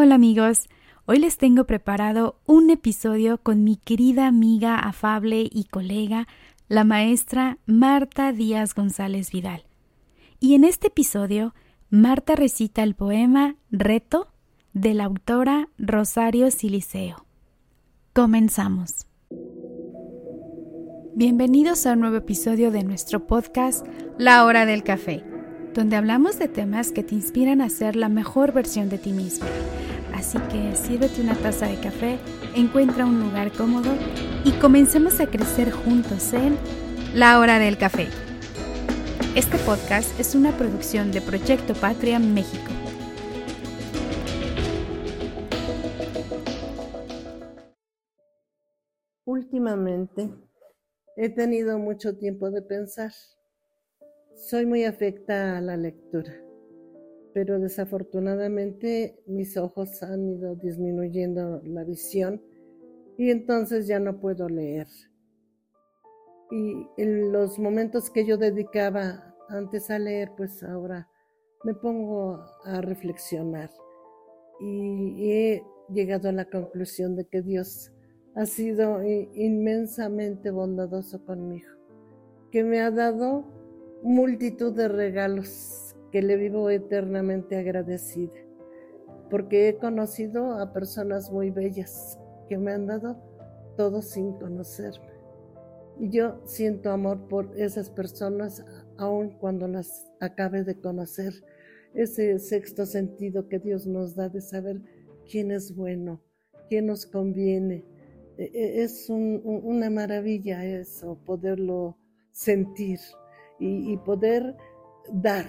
Hola amigos, hoy les tengo preparado un episodio con mi querida amiga afable y colega, la maestra Marta Díaz González Vidal. Y en este episodio, Marta recita el poema Reto de la autora Rosario Siliceo. Comenzamos. Bienvenidos a un nuevo episodio de nuestro podcast La Hora del Café, donde hablamos de temas que te inspiran a ser la mejor versión de ti mismo Así que sírvete una taza de café, encuentra un lugar cómodo y comencemos a crecer juntos en La Hora del Café. Este podcast es una producción de Proyecto Patria México. Últimamente he tenido mucho tiempo de pensar. Soy muy afecta a la lectura pero desafortunadamente mis ojos han ido disminuyendo la visión y entonces ya no puedo leer. Y en los momentos que yo dedicaba antes a leer, pues ahora me pongo a reflexionar y he llegado a la conclusión de que Dios ha sido inmensamente bondadoso conmigo, que me ha dado multitud de regalos que le vivo eternamente agradecida, porque he conocido a personas muy bellas que me han dado todo sin conocerme. Y yo siento amor por esas personas aun cuando las acabe de conocer. Ese sexto sentido que Dios nos da de saber quién es bueno, quién nos conviene. E, e, es una maravilla eso, poderlo sentir y, y poder dar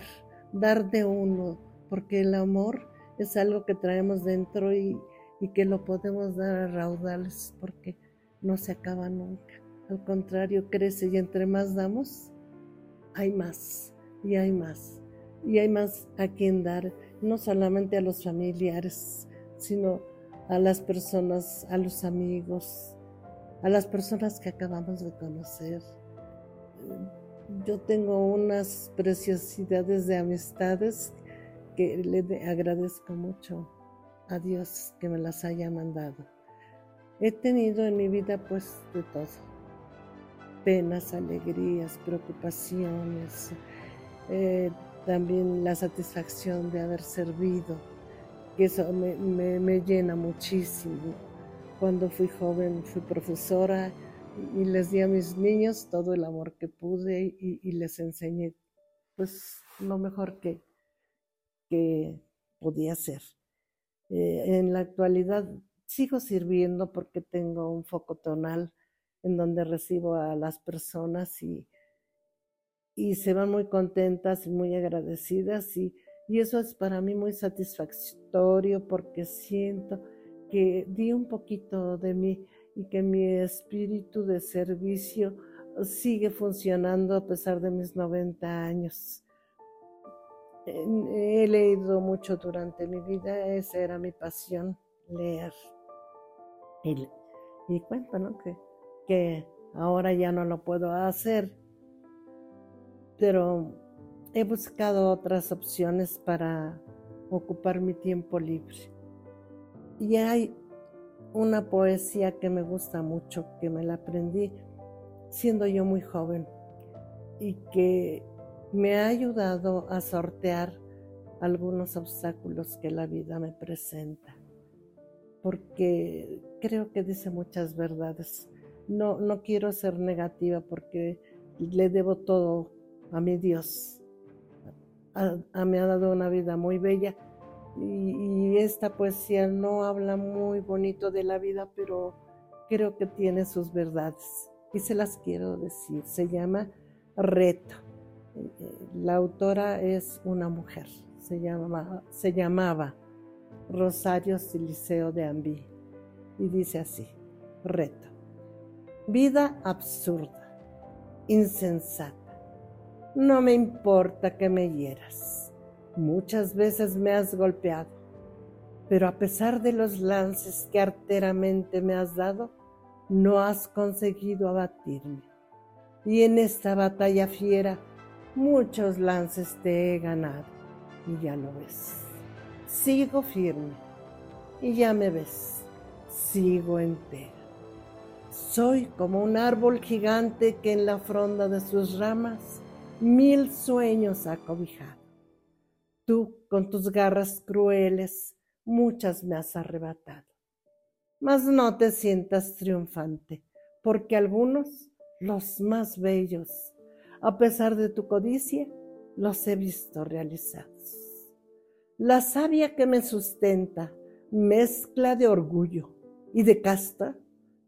dar de uno, porque el amor es algo que traemos dentro y, que lo podemos dar a raudales porque no se acaba nunca. Al contrario, crece y entre más damos, hay más y hay más. Y hay más a quien dar, no solamente a los familiares, sino a las personas, a los amigos, a las personas que acabamos de conocer yo tengo unas preciosidades de amistades que le agradezco mucho a Dios que me las haya mandado. He tenido en mi vida pues de todo, penas, alegrías, preocupaciones, eh, también la satisfacción de haber servido, que eso me, me llena muchísimo. Cuando fui joven fui profesora y les di a mis niños todo el amor que pude y, les enseñé pues lo mejor que, que podía hacer. Eh, en la actualidad sigo sirviendo porque tengo un foco tonal en donde recibo a las personas y, y se van muy contentas y muy agradecidas y, y eso es para mí muy satisfactorio porque siento que di un poquito de mí y que mi espíritu de servicio sigue funcionando a pesar de mis 90 años. He leído mucho durante mi vida, esa era mi pasión, leer. Y, y cuento. Que, que ahora ya no lo puedo hacer, pero he buscado otras opciones para ocupar mi tiempo libre. Y hay una poesía que me gusta mucho, que me la aprendí siendo yo muy joven y que me ha ayudado a sortear algunos obstáculos que la vida me presenta, porque creo que dice muchas verdades. No, no quiero ser negativa porque le debo todo a mi Dios. me ha dado una vida muy bella y, esta poesía no habla muy bonito de la vida, pero creo que tiene sus verdades y se las quiero decir. Se llama Reto. La autora es una mujer, se llamaba Rosario Siliceo de Ambí y dice así, Reto. Vida absurda, insensata. No me importa que me hieras Muchas veces me has golpeado, pero a pesar de los lances que arteramente me has dado, no has conseguido abatirme. Y en esta batalla fiera, muchos lances te he ganado, y ya lo ves. Sigo firme, Y ya me ves, sigo entera. Soy como un árbol gigante que en la fronda de sus ramas mil sueños ha cobijado. Tú, con tus garras crueles, muchas me has arrebatado. Mas no te sientas triunfante, porque algunos, los más bellos, a pesar de tu codicia, los he visto realizados. La savia que me sustenta, mezcla de orgullo y de casta,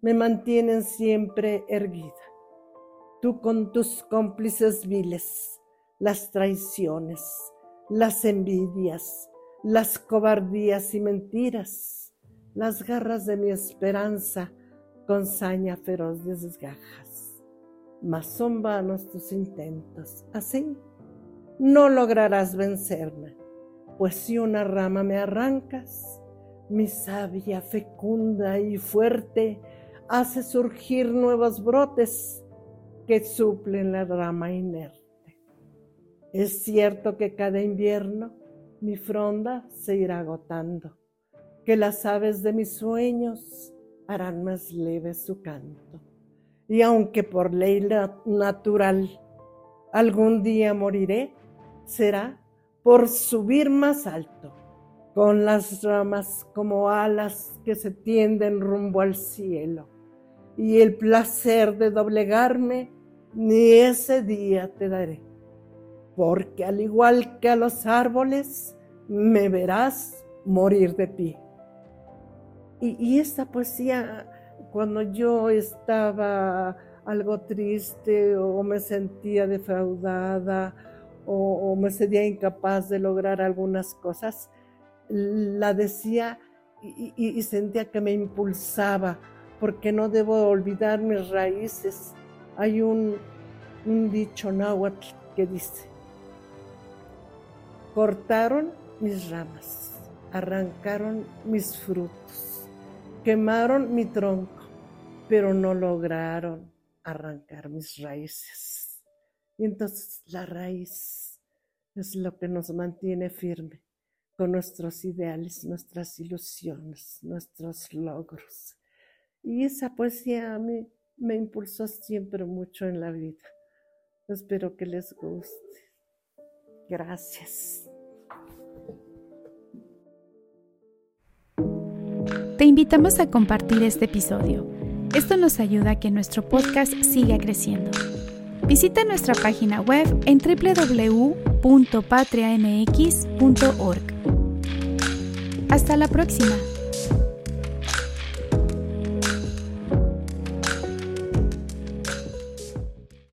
me mantienen siempre erguida. Tú con tus cómplices viles, las traiciones, las envidias, las cobardías y mentiras, las garras de mi esperanza con saña feroz desgajas. Mas son vanos tus intentos, así no lograrás vencerme, pues si una rama me arrancas, mi savia fecunda y fuerte hace surgir nuevos brotes que suplen la rama inerte. Es cierto que cada invierno mi fronda se irá agotando, que las aves de mis sueños harán más leve su canto. Y aunque por ley natural algún día moriré, será por subir más alto, con las ramas como alas que se tienden rumbo al cielo. Y el placer de doblegarme, ni ese día te daré, porque al igual que a los árboles, me verás morir de pie. Y, y esta poesía, cuando yo estaba algo triste o me sentía defraudada, o, me sentía incapaz de lograr algunas cosas, la decía y, sentía que me impulsaba, porque no debo olvidar mis raíces. Hay un dicho náhuatl que dice, cortaron mis ramas, arrancaron mis frutos, quemaron mi tronco, pero no lograron arrancar mis raíces. Y entonces la raíz es lo que nos mantiene firme con nuestros ideales, nuestras ilusiones, nuestros logros. Y esa poesía a mí me impulsó siempre mucho en la vida. Espero que les guste. Gracias. Te invitamos a compartir este episodio. Esto nos ayuda a que nuestro podcast siga creciendo. Visita nuestra página web en www.patriamx.org. Hasta la próxima.